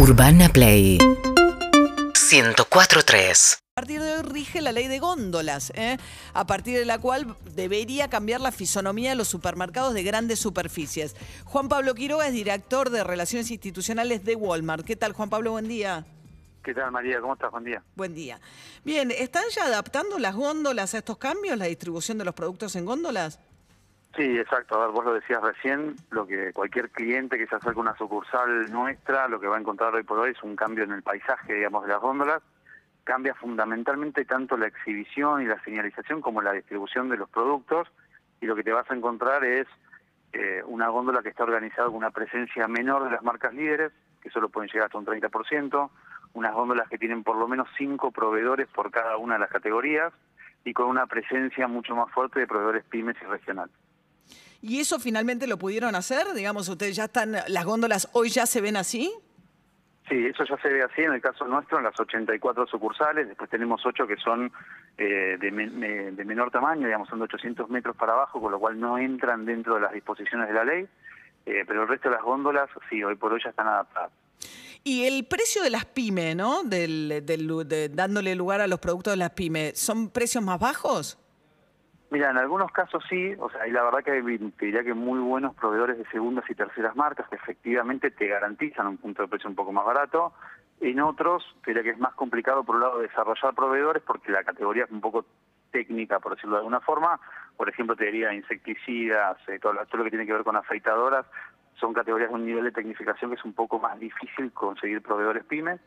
Urbana Play 104.3 A partir de hoy rige la ley de góndolas, ¿eh? a partir de la cual debería cambiar la fisonomía de los supermercados de grandes superficies. Juan Pablo Quiroga es director de Relaciones Institucionales de Walmart. ¿Qué tal, Juan Pablo? Buen día. ¿Qué tal, María? ¿Cómo estás? Buen día. Buen día. Bien, ¿están ya adaptando las góndolas a estos cambios, la distribución de los productos en góndolas? Sí, exacto. A ver, vos lo decías recién, lo que cualquier cliente que se acerque a una sucursal nuestra, lo que va a encontrar hoy por hoy es un cambio en el paisaje, digamos, de las góndolas. Cambia fundamentalmente tanto la exhibición y la señalización como la distribución de los productos. Y lo que te vas a encontrar es eh, una góndola que está organizada con una presencia menor de las marcas líderes, que solo pueden llegar hasta un 30%, unas góndolas que tienen por lo menos cinco proveedores por cada una de las categorías y con una presencia mucho más fuerte de proveedores pymes y regionales. ¿Y eso finalmente lo pudieron hacer? Digamos, ustedes ya están, las góndolas hoy ya se ven así. Sí, eso ya se ve así en el caso nuestro, en las 84 sucursales, después tenemos 8 que son eh, de, de, menor tamaño, digamos, son de 800 metros para abajo, con lo cual no entran dentro de las disposiciones de la ley, eh, pero el resto de las góndolas, sí, hoy por hoy ya están adaptadas. Y el precio de las pymes, ¿no? Del, del, de, dándole lugar a los productos de las pymes, ¿son precios más bajos? Mira, en algunos casos sí, o sea, y la verdad que te diría que muy buenos proveedores de segundas y terceras marcas que efectivamente te garantizan un punto de precio un poco más barato. En otros, te diría que es más complicado por un lado desarrollar proveedores porque la categoría es un poco técnica, por decirlo de alguna forma. Por ejemplo, te diría insecticidas, eh, todo, todo lo que tiene que ver con afeitadoras, son categorías de un nivel de tecnificación que es un poco más difícil conseguir proveedores pymes.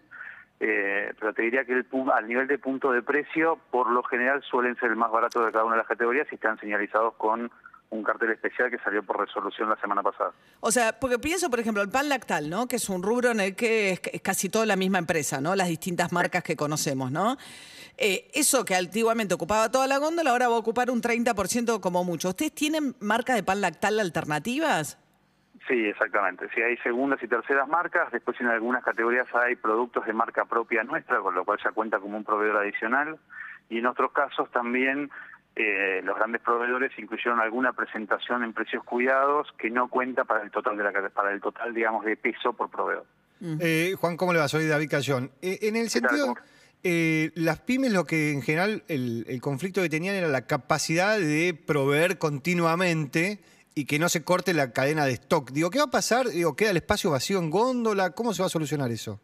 Eh, pero te diría que el, al nivel de punto de precio, por lo general suelen ser el más barato de cada una de las categorías y están señalizados con un cartel especial que salió por resolución la semana pasada. O sea, porque pienso, por ejemplo, el pan lactal, ¿no? Que es un rubro en el que es, casi toda la misma empresa, ¿no? Las distintas marcas que conocemos, ¿no? Eh, eso que antiguamente ocupaba toda la góndola, ahora va a ocupar un 30% como mucho. ¿Ustedes tienen marcas de pan lactal alternativas? Sí, exactamente. Sí, hay segundas y terceras marcas, después en algunas categorías hay productos de marca propia nuestra, con lo cual ya cuenta como un proveedor adicional, y en otros casos también eh, los grandes proveedores incluyeron alguna presentación en precios cuidados que no cuenta para el total de la para el total digamos de peso por proveedor. Eh, Juan, ¿cómo le va? Soy David Cayón. Eh, en el sentido, las pymes lo que en general el, el conflicto que tenían era la capacidad de proveer continuamente y que no se corte la cadena de stock. Digo, ¿qué va a pasar? Digo, ¿queda el espacio vacío en góndola? ¿Cómo se va a solucionar eso?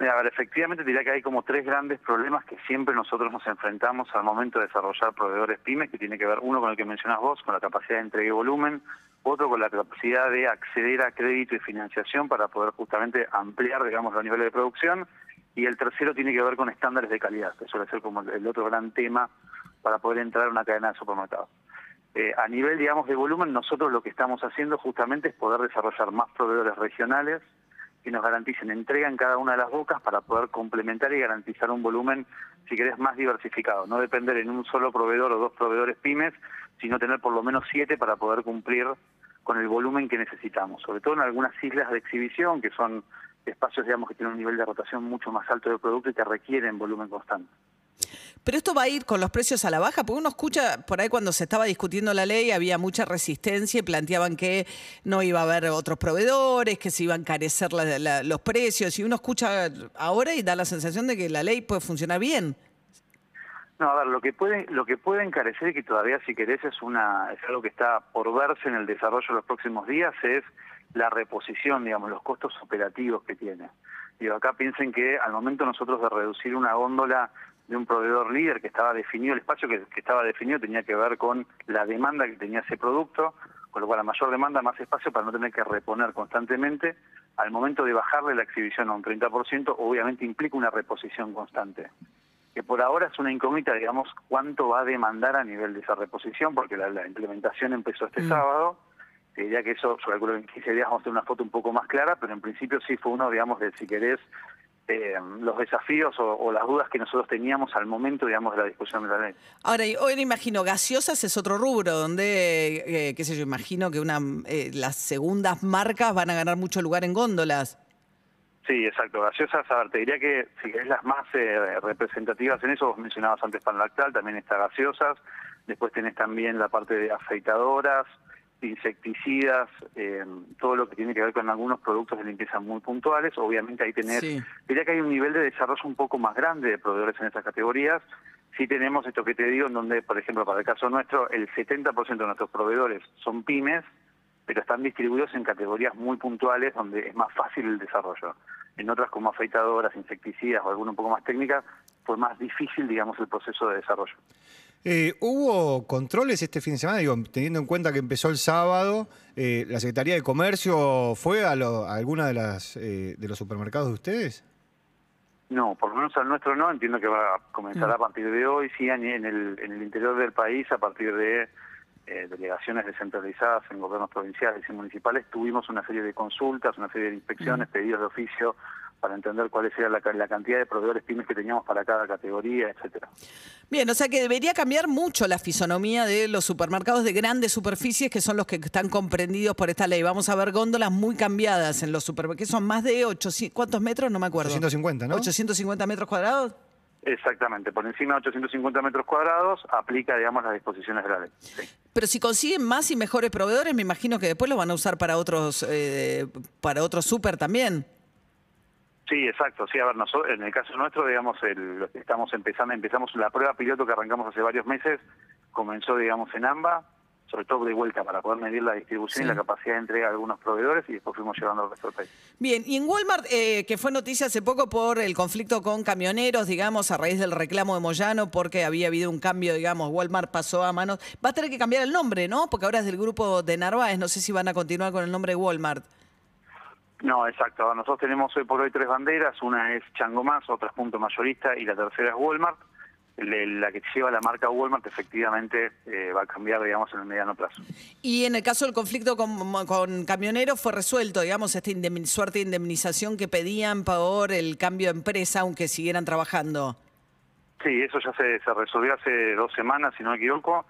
A ver, efectivamente diría que hay como tres grandes problemas que siempre nosotros nos enfrentamos al momento de desarrollar proveedores pymes, que tiene que ver uno con el que mencionas vos, con la capacidad de entrega y volumen, otro con la capacidad de acceder a crédito y financiación para poder justamente ampliar, digamos, los niveles de producción, y el tercero tiene que ver con estándares de calidad, que suele ser como el otro gran tema para poder entrar a una cadena de supermercados. Eh, a nivel, digamos, de volumen, nosotros lo que estamos haciendo justamente es poder desarrollar más proveedores regionales que nos garanticen entrega en cada una de las bocas para poder complementar y garantizar un volumen, si querés, más diversificado. No depender en un solo proveedor o dos proveedores pymes, sino tener por lo menos siete para poder cumplir con el volumen que necesitamos. Sobre todo en algunas islas de exhibición, que son espacios, digamos, que tienen un nivel de rotación mucho más alto de producto y que requieren volumen constante. Pero esto va a ir con los precios a la baja, porque uno escucha por ahí cuando se estaba discutiendo la ley había mucha resistencia y planteaban que no iba a haber otros proveedores, que se iban a encarecer los precios, y uno escucha ahora y da la sensación de que la ley puede funcionar bien. No, a ver, lo que puede, lo que puede encarecer y que todavía si querés es una, es algo que está por verse en el desarrollo de los próximos días, es la reposición, digamos, los costos operativos que tiene. Digo, acá piensen que al momento nosotros de reducir una góndola de un proveedor líder que estaba definido, el espacio que, estaba definido tenía que ver con la demanda que tenía ese producto, con lo cual a mayor demanda, más espacio para no tener que reponer constantemente. Al momento de bajarle la exhibición a un 30%, obviamente implica una reposición constante. Que por ahora es una incógnita, digamos, cuánto va a demandar a nivel de esa reposición, porque la, implementación empezó este mm. sábado. Te diría que eso, yo calculo que en 15 días vamos a tener una foto un poco más clara, pero en principio sí fue uno, digamos, de si querés, eh, los desafíos o, las dudas que nosotros teníamos al momento, digamos, de la discusión de la ley. Ahora, hoy me imagino, gaseosas es otro rubro, donde, eh, qué sé yo, imagino que una, eh, las segundas marcas van a ganar mucho lugar en góndolas. Sí, exacto. Gaseosas, a ver, te diría que si querés las más representativas en eso, vos mencionabas antes pan lactal, también está gaseosas, después tenés también la parte de afeitadoras, insecticidas, eh, todo lo que tiene que ver con algunos productos de limpieza muy puntuales. Obviamente ahí tener, diría que hay un nivel de desarrollo un poco más grande de proveedores en esas categorías. Sí tenemos esto que te digo, en donde, por ejemplo, para el caso nuestro, el 70% de nuestros proveedores son pymes, pero están distribuidos en categorías muy puntuales donde es más fácil el desarrollo. En otras como afeitadoras, insecticidas o alguna un poco más técnicas, fue más difícil, digamos, el proceso de desarrollo. Eh, ¿Hubo controles este fin de semana? Digo, teniendo en cuenta que empezó el sábado, eh, ¿la Secretaría de Comercio fue a, alguna de las eh, de los supermercados de ustedes? No, por lo menos al nuestro no. Entiendo que va a comenzar mm. a partir de hoy, sí, en el, en el interior del país, a partir de eh, delegaciones descentralizadas en gobiernos provinciales y municipales, tuvimos una serie de consultas, una serie de inspecciones, pedidos de oficio para entender cuál era la, la, cantidad de proveedores pymes que teníamos para cada categoría, etcétera. Bien, o sea que debería cambiar mucho la fisonomía de los supermercados de grandes superficies que son los que están comprendidos por esta ley. Vamos a ver góndolas muy cambiadas en los supermercados, que son más de 800, ¿cuántos metros? No me acuerdo. 850, ¿no? 850 metros cuadrados. Exactamente, por encima de 850 metros cuadrados aplica, digamos, las disposiciones de la ley. Pero si consiguen más y mejores proveedores, me imagino que después lo van a usar para otros, eh, para otros súper también. Sí, exacto. Sí, a ver, nosotros, en el caso nuestro, digamos, el, estamos empezando, empezamos la prueba piloto que arrancamos hace varios meses, comenzó, digamos, en AMBA, sobre todo de vuelta para poder medir la distribución y la capacidad de entrega de algunos proveedores y después fuimos llevando al resto del país. Bien, y en Walmart, eh, que fue noticia hace poco por el conflicto con camioneros, digamos, a raíz del reclamo de Moyano, porque había habido un cambio, digamos, Walmart pasó a manos. Va a tener que cambiar el nombre, ¿no? Porque ahora es del grupo de Narváez, no sé si van a continuar con el nombre de Walmart. No, exacto. Nosotros tenemos hoy por hoy tres banderas. Una es Chango Más, otra es Punto Mayorista y la tercera es Walmart la que lleva la marca Walmart efectivamente eh, va a cambiar, digamos, en el mediano plazo. Y en el caso del conflicto con, camioneros fue resuelto, digamos, esta suerte de indemnización que pedían por el cambio de empresa, aunque siguieran trabajando. Sí, eso ya se, resolvió hace dos semanas, si no me equivoco.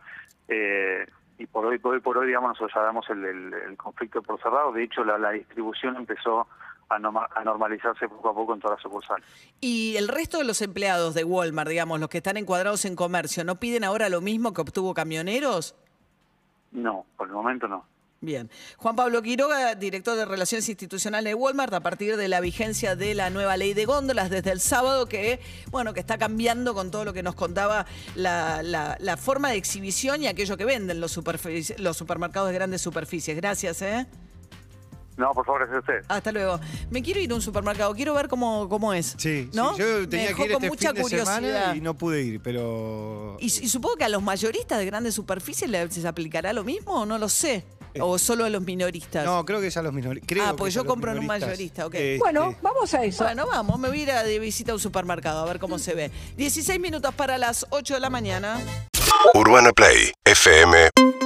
Eh, y por hoy, por hoy, por hoy, digamos, nosotros ya damos el, conflicto por cerrado. De hecho, la distribución empezó a, normalizarse poco a poco en todas las sucursales. ¿Y el resto de los empleados de Walmart, digamos, los que están encuadrados en comercio, no piden ahora lo mismo que obtuvo camioneros? No, por el momento no. Bien. Juan Pablo Quiroga, director de Relaciones Institucionales de Walmart, a partir de la vigencia de la nueva ley de góndolas desde el sábado, que bueno, que está cambiando con todo lo que nos contaba la, la, forma de exhibición y aquello que venden los, los supermercados de grandes superficies. Gracias, ¿eh? No, por favor, gracias a usted. Hasta luego. Me quiero ir a un supermercado, quiero ver cómo, cómo es. Sí, ¿no? yo tenía que ir este mucha fin de semana y no pude ir, pero... Y, supongo que a los mayoristas de grandes superficies les aplicará lo mismo o no lo sé. Eh. ¿O solo a los minoristas? No, creo que es a los minoristas. Ah, pues yo compro en un mayorista, ok. Este, bueno, vamos a eso. Bueno, vamos, me voy a ir a de visita a un supermercado a ver cómo se ve. 16 minutos para las 8 de la mañana. UrbanaPlayFM.com